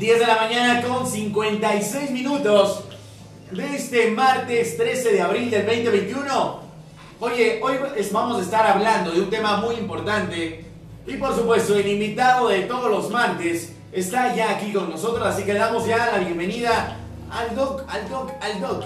10 de la mañana con 56 minutos de este martes 13 de abril del 2021. Oye, hoy vamos a estar hablando de un tema muy importante y por supuesto el invitado de todos los martes está ya aquí con nosotros, así que le damos ya la bienvenida al doc, al doc, al doc.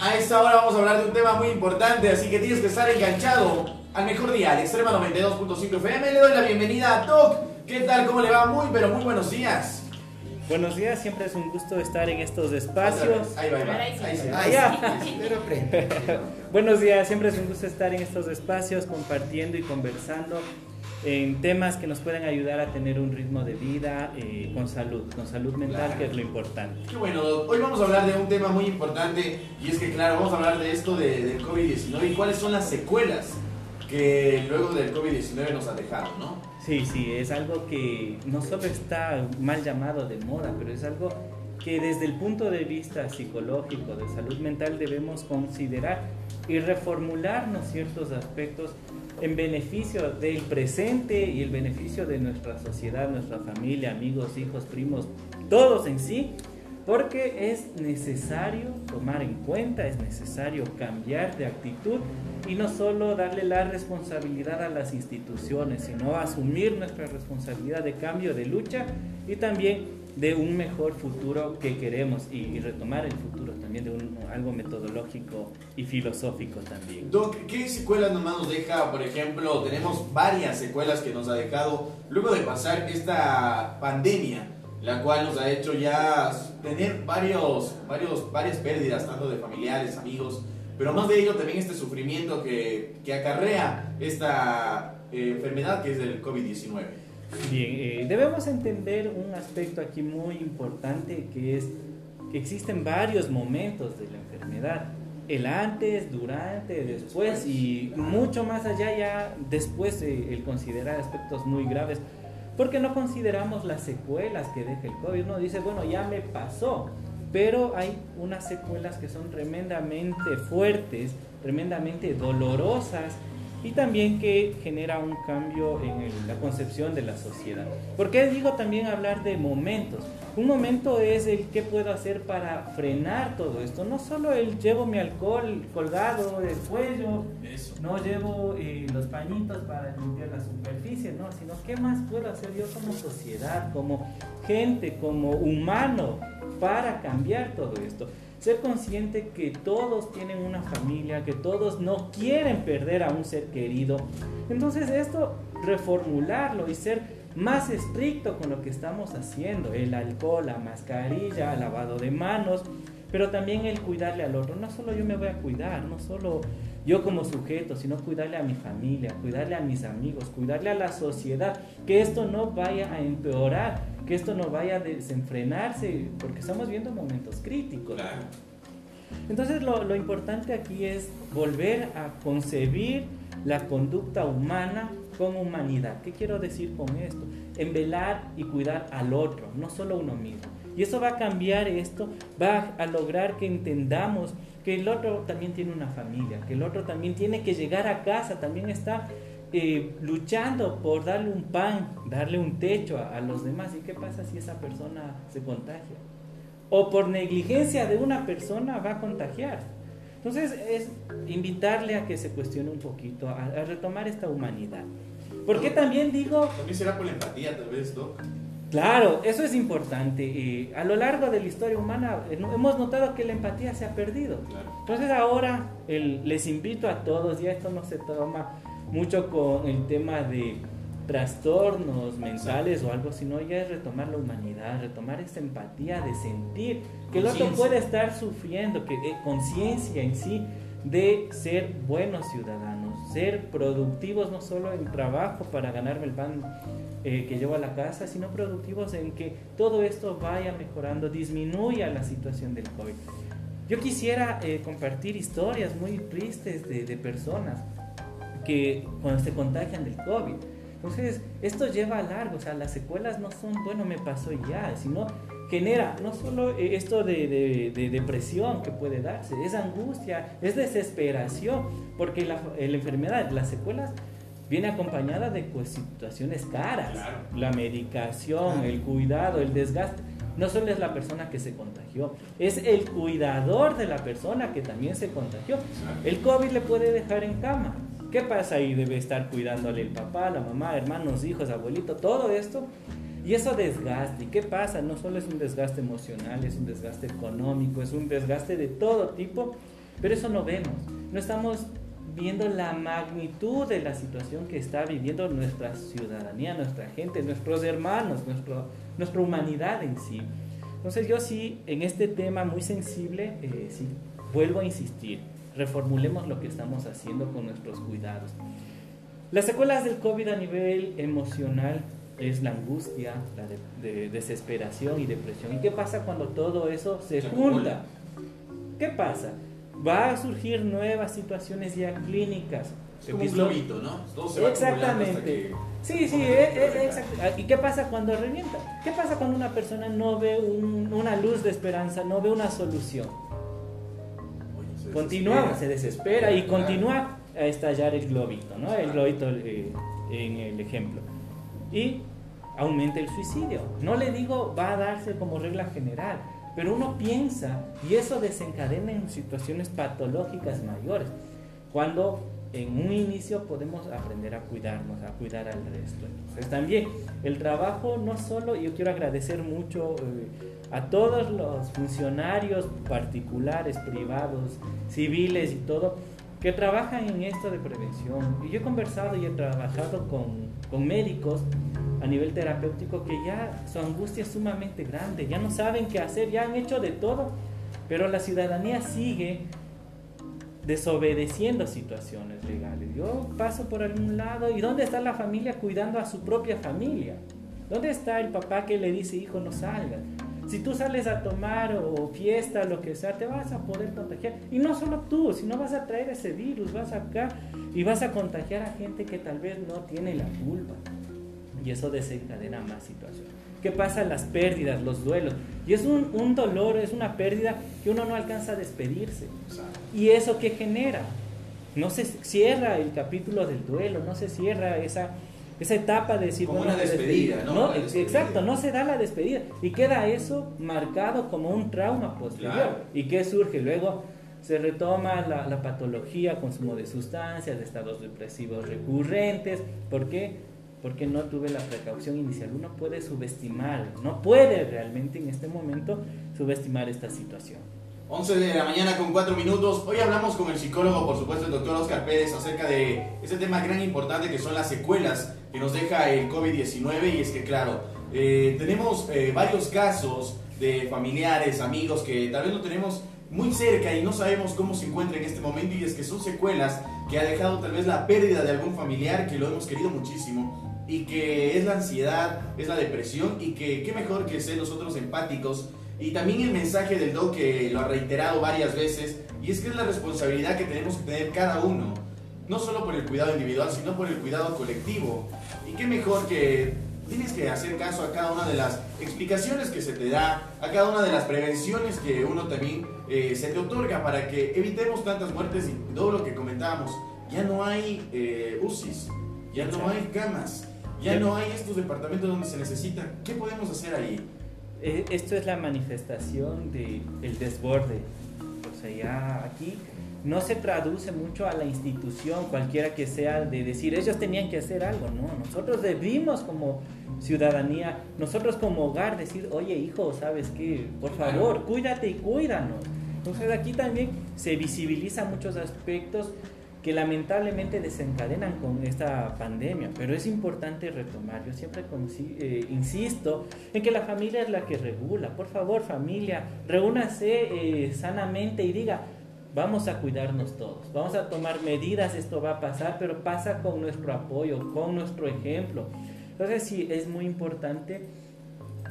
A esta hora vamos a hablar de un tema muy importante, así que tienes que estar enganchado al mejor día, al Extrema 92.5 FM. Le doy la bienvenida a Doc. ¿Qué tal? ¿Cómo le va? Muy, pero muy buenos días. Buenos días, siempre es un gusto estar en estos espacios. Ahí va, ahí va. Ahí ya. Buenos días, siempre es un gusto estar en estos espacios compartiendo y conversando en temas que nos pueden ayudar a tener un ritmo de vida eh, con salud, con salud mental, que es lo importante. Qué bueno, hoy vamos a hablar de un tema muy importante y es que, claro, vamos a hablar de esto de, del COVID-19 y cuáles son las secuelas que luego del COVID-19 nos ha dejado, ¿no? Sí, sí, es algo que no solo está mal llamado de moda, pero es algo que desde el punto de vista psicológico, de salud mental, debemos considerar y reformularnos ciertos aspectos en beneficio del presente y el beneficio de nuestra sociedad, nuestra familia, amigos, hijos, primos, todos en sí, porque es necesario tomar en cuenta, es necesario cambiar de actitud y no solo darle la responsabilidad a las instituciones, sino asumir nuestra responsabilidad de cambio, de lucha y también de un mejor futuro que queremos y, retomar el futuro también de un, algo metodológico y filosófico también. Doc, ¿qué secuelas nomás nos deja? Por ejemplo, tenemos varias secuelas que nos ha dejado luego de pasar esta pandemia la cual nos ha hecho ya tener varios, varios, varias pérdidas, tanto de familiares, amigos, pero más de ello también este sufrimiento que, que acarrea esta eh, enfermedad que es el COVID-19. Bien, eh, debemos entender un aspecto aquí muy importante que es que existen varios momentos de la enfermedad. El antes, durante, después y mucho más allá ya después eh, el considerar aspectos muy graves porque no consideramos las secuelas que deja el COVID. Uno dice, bueno, ya me pasó, pero hay unas secuelas que son tremendamente fuertes, tremendamente dolorosas y también que genera un cambio en la concepción de la sociedad. ¿Por qué digo también hablar de momentos? Un momento es el qué puedo hacer para frenar todo esto. No solo el llevo mi alcohol colgado del cuello, no llevo eh, los pañitos para limpiar la superficie, no, sino qué más puedo hacer yo como sociedad, como gente, como humano para cambiar todo esto. Ser consciente que todos tienen una familia, que todos no quieren perder a un ser querido. Entonces esto, reformularlo y ser más estricto con lo que estamos haciendo. El alcohol, la mascarilla, el lavado de manos, pero también el cuidarle al otro. No solo yo me voy a cuidar, no solo yo como sujeto, sino cuidarle a mi familia, cuidarle a mis amigos, cuidarle a la sociedad, que esto no vaya a empeorar, que esto no vaya a desenfrenarse, porque estamos viendo momentos críticos. Entonces lo, lo importante aquí es volver a concebir la conducta humana con humanidad. ¿Qué quiero decir con esto? En velar y cuidar al otro, no solo uno mismo. Y eso va a cambiar esto, va a lograr que entendamos que el otro también tiene una familia, que el otro también tiene que llegar a casa, también está eh, luchando por darle un pan, darle un techo a, a, los demás. ¿Y qué pasa si esa persona se contagia? O por negligencia de una persona va a contagiar. Entonces es invitarle a que se cuestione un poquito, a, a retomar esta humanidad. Porque también digo... También será por la empatía, tal vez, ¿no? Claro, eso es importante. Y a lo largo de la historia humana eh, hemos notado que la empatía se ha perdido. Claro. Entonces ahora el, les invito a todos, ya esto no se toma mucho con el tema de trastornos mentales o algo, sino ya es retomar la humanidad, retomar esa empatía de sentir que el otro puede estar sufriendo, que eh, conciencia en sí de ser buenos ciudadanos, ser productivos no solo en trabajo para ganarme el pan eh, que llevo a la casa, sino productivos en que todo esto vaya mejorando, disminuya la situación del COVID. Yo quisiera eh, compartir historias muy tristes de, de, personas que cuando se contagian del COVID. Entonces, esto lleva a largo, o sea, las secuelas no son, bueno, me pasó ya, sino genera no solo eh, esto de, de, de, depresión que puede darse, es angustia, es desesperación, porque la, la enfermedad, las secuelas viene acompañada de pues, situaciones caras. La medicación, el cuidado, el desgaste. No solo es la persona que se contagió, es el cuidador de la persona que también se contagió. El COVID le puede dejar en cama. ¿Qué pasa ahí? Debe estar cuidándole el papá, la mamá, hermanos, hijos, abuelito, todo esto. Y eso desgaste. ¿Y qué pasa? No solo es un desgaste emocional, es un desgaste económico, es un desgaste de todo tipo, pero eso no vemos. No estamos viendo la magnitud de la situación que está viviendo nuestra ciudadanía, nuestra gente, nuestros hermanos, nuestro, nuestra humanidad en sí. Entonces yo sí, en este tema muy sensible, eh, sí, vuelvo a insistir, reformulemos lo que estamos haciendo con nuestros cuidados. Las secuelas del COVID a nivel emocional es la angustia, la de, desesperación y depresión. ¿Y qué pasa cuando todo eso se junta? ¿Qué pasa? va a surgir nuevas situaciones ya clínicas. Es como un globito, ¿no? Todo se va Exactamente. Sí, sí, eh, eh, exacto. Ah, ¿Y qué pasa cuando revienta? ¿Qué pasa cuando una persona no ve una luz de esperanza, no ve una solución? continúa, se desespera y continúa a estallar el globito, ¿no? El globito eh, en el ejemplo. Y aumenta el suicidio. No le digo va a darse como regla general, pero uno piensa y eso desencadena en situaciones patológicas mayores. Cuando en un inicio podemos aprender a cuidarnos, a cuidar al resto. Entonces también el trabajo no solo, yo quiero agradecer mucho eh, a todos los funcionarios particulares, privados, civiles y todo, que trabajan en esto de prevención. Y yo he conversado y he trabajado con, con médicos a nivel terapéutico que ya su angustia es sumamente grande, ya no saben qué hacer, ya han hecho de todo, pero la ciudadanía sigue desobedeciendo situaciones legales. Yo paso por algún lado y ¿dónde está la familia cuidando a su propia familia? ¿Dónde está el papá que le dice, hijo, no salgas? Si tú sales a tomar o fiesta, lo que sea, te vas a poder contagiar. Y no solo tú, sino vas a traer ese virus, vas acá y vas a contagiar a gente que tal vez no tiene la culpa y eso desencadena más situaciones. ¿Qué pasa? Las pérdidas, los duelos. Y es un, un, dolor, es una pérdida que uno no alcanza a despedirse. ¿Y eso qué genera? No se cierra el capítulo del duelo, no se cierra esa, esa etapa de decir... Como una despedida, ¿no? Exacto, no se da la despedida. Y queda eso marcado como un trauma posterior. ¿Y qué surge? Luego se retoma la, la patología, consumo de sustancias, de estados depresivos recurrentes. ¿Por qué? porque no tuve la precaución inicial. Uno puede subestimar, no puede realmente en este momento subestimar esta situación. 11 de la mañana con 4 minutos. Hoy hablamos con el psicólogo, por supuesto, el doctor Oscar Pérez, acerca de ese tema gran importante que son las secuelas que nos deja el COVID-19. Y es que, claro, eh, tenemos eh, varios casos de familiares, amigos que tal vez lo tenemos muy cerca y no sabemos cómo se encuentra en este momento. Y es que son secuelas que ha dejado tal vez la pérdida de algún familiar que lo hemos querido muchísimo y que es la ansiedad, es la depresión y que qué mejor que ser nosotros empáticos. Y también el mensaje del doc que lo ha reiterado varias veces y es que es la responsabilidad que tenemos que tener cada uno, no solo por el cuidado individual, sino por el cuidado colectivo. Y qué mejor que tienes que hacer caso a cada una de las explicaciones que se te da, a cada una de las prevenciones que uno también eh, se te otorga para que evitemos tantas muertes y todo lo que comentábamos. Ya no hay eh, UCIs, ya no hay camas, ya no hay estos departamentos donde se necesitan. ¿Qué podemos hacer ahí? Eh, esto es la manifestación del el desborde. O sea, ya aquí no se traduce mucho a la institución, cualquiera que sea, de decir, ellos tenían que hacer algo, no, nosotros debimos como ciudadanía, nosotros como hogar decir, oye hijo, ¿sabes qué? Por favor, cuídate y cuídanos. Entonces aquí también se visibiliza muchos aspectos que lamentablemente desencadenan con esta pandemia, pero es importante retomar. Yo siempre eh, insisto en que la familia es la que regula. Por favor, familia, reúnase eh, sanamente y diga, vamos a cuidarnos todos, vamos a tomar medidas, esto va a pasar, pero pasa con nuestro apoyo, con nuestro ejemplo. Entonces sí, es muy importante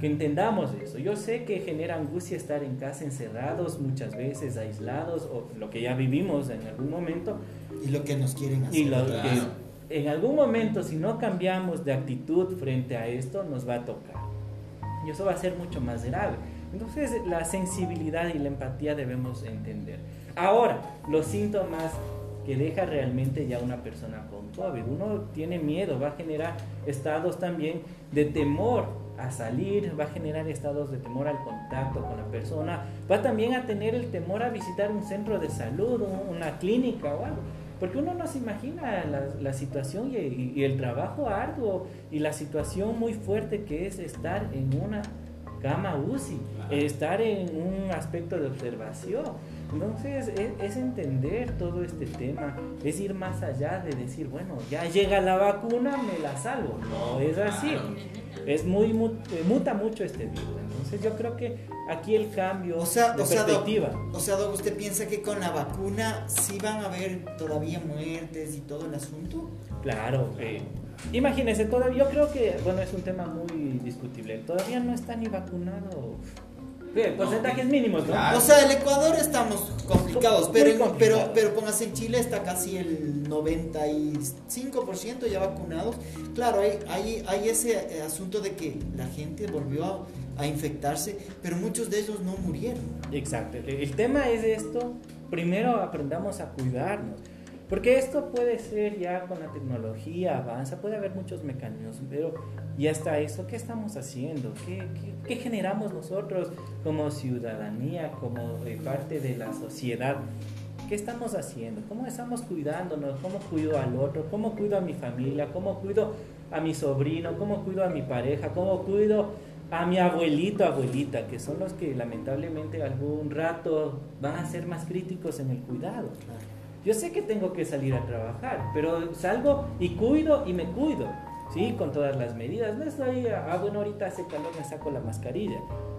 que entendamos eso. Yo sé que genera angustia estar en casa encerrados muchas veces, aislados, o lo que ya vivimos en algún momento. Y lo que nos quieren hacer. Y lo que en algún momento, si no cambiamos de actitud frente a esto, nos va a tocar. Y eso va a ser mucho más grave. Entonces, la sensibilidad y la empatía debemos entender. Ahora, los síntomas que deja realmente ya una persona con COVID. Uno tiene miedo, va a generar estados también de temor a salir, va a generar estados de temor al contacto con la persona, va también a tener el temor a visitar un centro de salud, una clínica o algo. Porque uno no se imagina la, situación y, el trabajo arduo y la situación muy fuerte que es estar en una cama UCI, estar en un aspecto de observación. Entonces es, entender todo este tema, es ir más allá de decir, bueno, ya llega la vacuna, me la salvo. No es así. Es muy, eh, muta mucho este virus. Entonces yo creo que aquí el cambio o sea, de o perspectiva. Sea, o sea, ¿usted piensa que con la vacuna sí van a haber todavía muertes y todo el asunto? Claro. Eh, imagínese, todavía, yo creo que, bueno, es un tema muy discutible. Todavía no está ni vacunado porcentajes mínimos, ¿no? O sea, el Ecuador estamos complicados, pero, pero, pero póngase en Chile está casi el 95% ya vacunados. Claro, hay, hay, hay, ese eh, asunto de que la gente volvió a, a infectarse, pero muchos de ellos no murieron. Exacto. El tema es esto. Primero aprendamos a cuidarnos. Porque esto puede ser ya con la tecnología, avanza, puede haber muchos mecanismos, pero ya está eso, ¿qué estamos haciendo? ¿Qué, qué, generamos nosotros como ciudadanía, como eh, parte de la sociedad? ¿Qué estamos haciendo? ¿Cómo estamos cuidándonos? ¿Cómo cuido al otro? ¿Cómo cuido a mi familia? ¿Cómo cuido a mi sobrino? ¿Cómo cuido a mi pareja? ¿Cómo cuido a mi abuelito, abuelita? Que son los que lamentablemente algún rato van a ser más críticos en el cuidado. Yo sé que tengo que salir a trabajar, pero salgo y cuido y me cuido, ¿sí? Con todas las medidas. No estoy, ah, bueno, ahorita hace calor, me saco la mascarilla.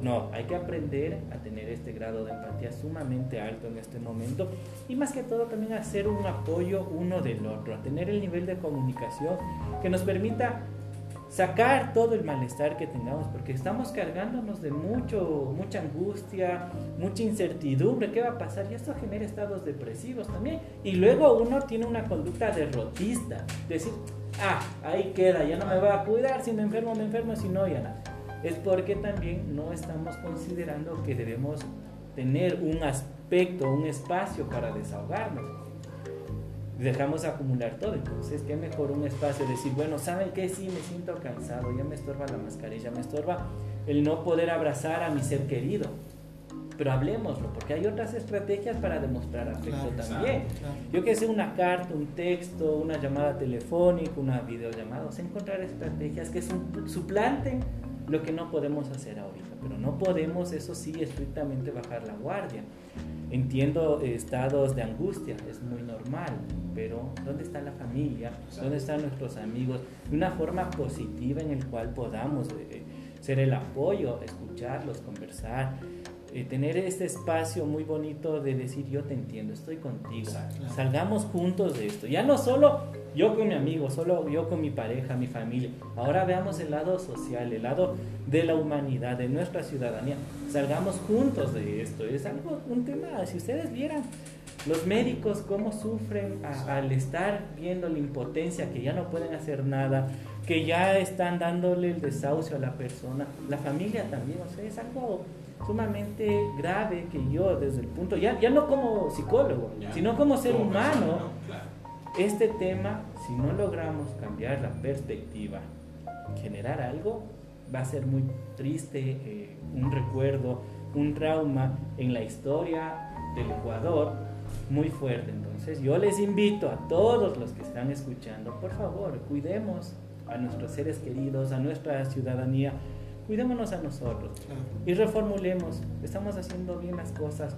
No, hay que aprender a tener este grado de empatía sumamente alto en este momento y más que todo también hacer un apoyo uno del otro, a tener el nivel de comunicación que nos permita sacar todo el malestar que tengamos, porque estamos cargándonos de mucho, mucha angustia, mucha incertidumbre, ¿qué va a pasar? Y esto genera estados depresivos también. Y luego uno tiene una conducta derrotista, decir, ah, ahí queda, ya no me voy a cuidar, si me enfermo, me enfermo, si no, ya nada. Es porque también no estamos considerando que debemos tener un aspecto, un espacio para desahogarnos dejamos acumular todo. Entonces, qué mejor un espacio, decir, bueno, ¿saben qué? Sí, me siento cansado, ya me estorba la mascarilla, me estorba el no poder abrazar a mi ser querido. Pero hablemoslo, porque hay otras estrategias para demostrar afecto también. Yo que sé, una carta, un texto, una llamada telefónica, una videollamada, o sea, encontrar estrategias que suplanten lo que no podemos hacer ahorita. Pero no podemos, eso sí, estrictamente bajar la guardia. Entiendo estados de angustia, es muy normal, pero ¿dónde está la familia? ¿Dónde están nuestros amigos? De una forma positiva en el cual podamos eh, ser el apoyo, escucharlos, conversar, eh, tener este espacio muy bonito de decir yo te entiendo, estoy contigo, salgamos juntos de esto. Ya no solo yo con mi amigo, solo yo con mi pareja, mi familia. Ahora veamos el lado social, el lado de la humanidad, de nuestra ciudadanía. Salgamos juntos de esto. Es algo, un tema, si ustedes vieran los médicos cómo sufren al estar viendo la impotencia, que ya no pueden hacer nada, que ya están dándole el desahucio a la persona, la familia también, o sea, es algo sumamente grave que yo desde el punto, ya, ya no como psicólogo, sino como ser humano, este tema, si no logramos cambiar la perspectiva, generar algo, va a ser muy triste, eh, un recuerdo, un trauma en la historia del Ecuador muy fuerte. Entonces yo les invito a todos los que están escuchando, por favor, cuidemos a nuestros seres queridos, a nuestra ciudadanía, cuidémonos a nosotros y reformulemos. Estamos haciendo bien las cosas.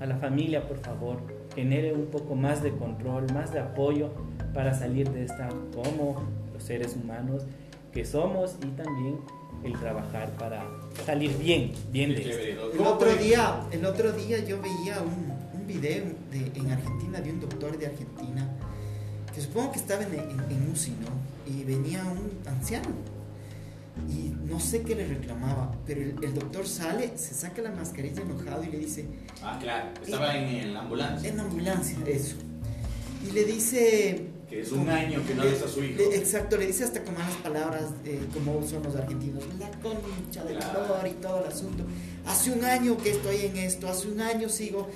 A la familia, por favor, genere un poco más de control, más de apoyo para salir de esta como los seres humanos que somos y también el trabajar para salir bien, bien de esto. El otro día, el otro día yo veía un, un video de, en Argentina de un doctor de Argentina que supongo que estaba en, en, UCI, ¿no? Y venía un anciano y no sé qué le reclamaba, pero el, doctor sale, se saca la mascarilla enojado y le dice... Ah, claro, estaba en, la ambulancia. En la ambulancia, eso. Y le dice... Que es un año que no le, a su hijo. exacto, le dice hasta con malas palabras, eh, como son los argentinos, la concha del claro. y todo el asunto. Hace un año que estoy en esto, hace un año sigo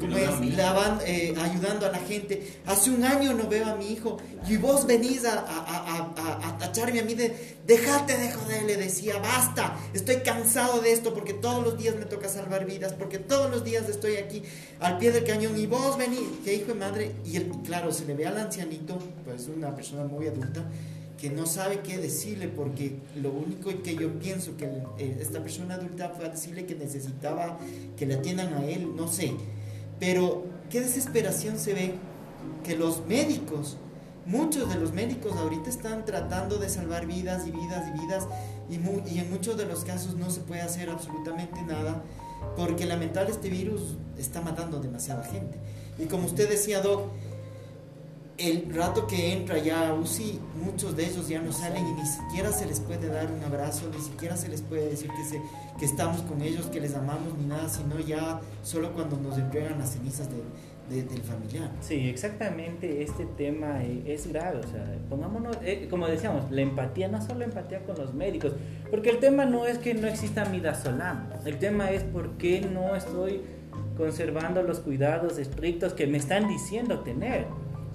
como es, lavan, eh, ayudando a la gente. Hace un año no veo a mi hijo. Y vos venís a, a, a, tacharme a mí de, déjate de joder, le decía, basta, estoy cansado de esto porque todos los días me toca salvar vidas, porque todos los días estoy aquí al pie del cañón y vos venís, que hijo de madre, y él, claro, se le ve al ancianito, pues una persona muy adulta, que no sabe qué decirle porque lo único que yo pienso que esta persona adulta fue a decirle que necesitaba que le atiendan a él, no sé. Pero qué desesperación se ve que los médicos, muchos de los médicos ahorita están tratando de salvar vidas y vidas y vidas y, y en muchos de los casos no se puede hacer absolutamente nada porque lamentablemente este virus está matando demasiada gente. Y como usted decía, Doc, el rato que entra ya a UCI, muchos de ellos ya no salen y ni siquiera se les puede dar un abrazo, ni siquiera se les puede decir que, se, que estamos con ellos, que les amamos, ni nada, sino ya solo cuando nos entregan las cenizas de, del familiar. Sí, exactamente, este tema e, es grave, o sea, pongámonos, eh, como decíamos, la empatía, no solo empatía con los médicos, porque el tema no es que no exista midazolam, el tema es por qué no estoy conservando los cuidados estrictos que me están diciendo tener.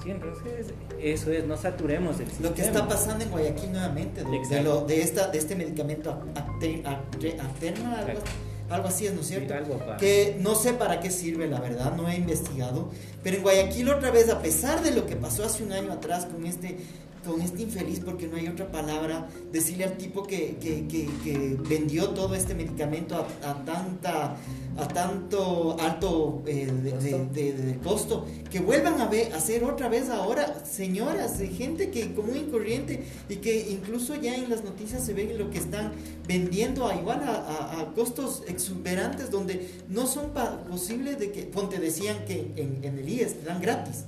Sí, entonces eso es, no saturemos el sistema. Lo que está pasando en Guayaquil nuevamente, de, lo, de, esta, de este medicamento Aterna, algo, algo, así es, ¿no es cierto? que no sé para qué sirve, la verdad, no he investigado, pero en Guayaquil otra vez, a pesar de lo que pasó hace un año atrás con este con este infeliz, porque no hay otra palabra, decirle al tipo que, que, que, vendió todo este medicamento a, a, tanta a tanto alto eh, de, costo, que vuelvan a ver, hacer otra vez ahora, señoras, de gente que común y corriente y que incluso ya en las noticias se ve lo que están vendiendo a igual a, a, costos exuberantes donde no son posibles de que, ponte decían que en, en el IES dan gratis.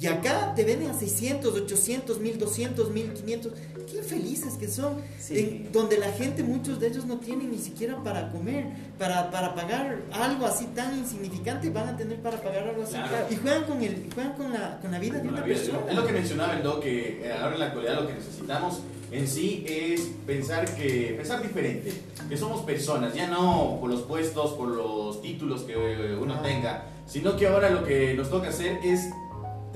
Y acá te venden a 600, 800, 1200, 1500. Qué infelices que son. donde la gente, muchos de ellos no tienen ni siquiera para comer, para, para pagar algo así tan insignificante, van a tener para pagar algo así. Y juegan con, el, juegan con, la, con la vida de una persona. Es lo que mencionaba el Doc, que eh, ahora en la actualidad lo que necesitamos en sí es pensar que pensar diferente, que somos personas, ya no por los puestos, por los títulos que eh, uno ah. tenga, sino que ahora lo que nos toca hacer es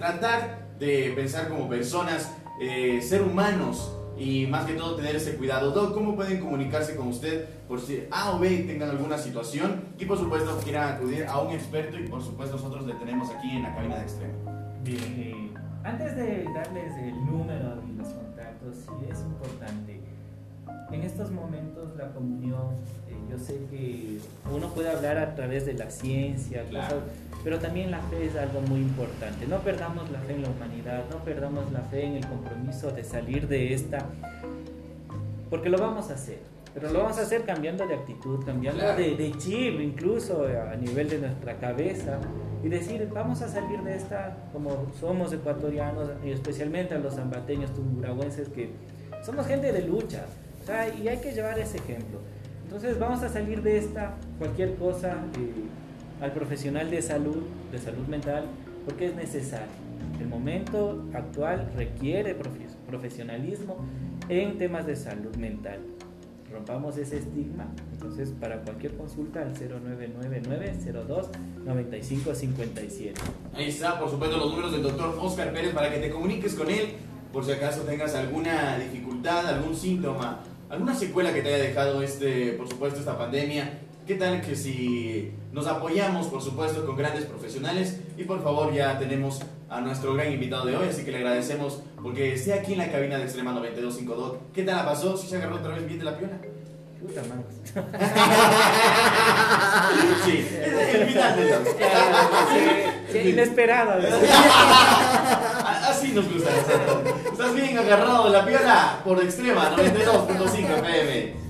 tratar de pensar como personas, eh, ser humanos y más que todo tener ese cuidado. Doc, ¿cómo pueden comunicarse con usted por si A o B tengan alguna situación? Y por supuesto quieran acudir a un experto y por supuesto nosotros le tenemos aquí en la cabina de extremo. Bien, eh, antes de darles el número y los contactos, sí es importante. En estos momentos la comunión, eh, yo sé que uno puede hablar a través de la ciencia, claro. Pero también la fe es algo muy importante. No perdamos la fe en la humanidad, no perdamos la fe en el compromiso de salir de esta, porque lo vamos a hacer. Pero lo vamos a hacer cambiando de actitud, cambiando de, de, chip, incluso a nivel de nuestra cabeza, y decir, vamos a salir de esta como somos ecuatorianos, y especialmente a los zambateños, tumburagüenses, que somos gente de lucha, y hay que llevar ese ejemplo. Entonces vamos a salir de esta, cualquier cosa. Eh, al profesional de salud, de salud mental, porque es necesario. El momento actual requiere profesionalismo en temas de salud mental. Rompamos ese estigma. Entonces, para cualquier consulta, al 0999-02-9557. Ahí está, por supuesto, los números del doctor Oscar Pérez para que te comuniques con él por si acaso tengas alguna dificultad, algún síntoma, alguna secuela que te haya dejado, este, por supuesto, esta pandemia ¿Qué tal que si nos apoyamos, por supuesto, con grandes profesionales? Y por favor, ya tenemos a nuestro gran invitado de hoy, así que le agradecemos porque esté aquí en la cabina de Extrema 925 ¿Qué tal la pasó? ¿Si se agarró otra vez bien de la piola? Puta madre. sí, el final de sí, Inesperado. Así nos gusta. Estás bien agarrado de la piola por Extrema 92.5 FM.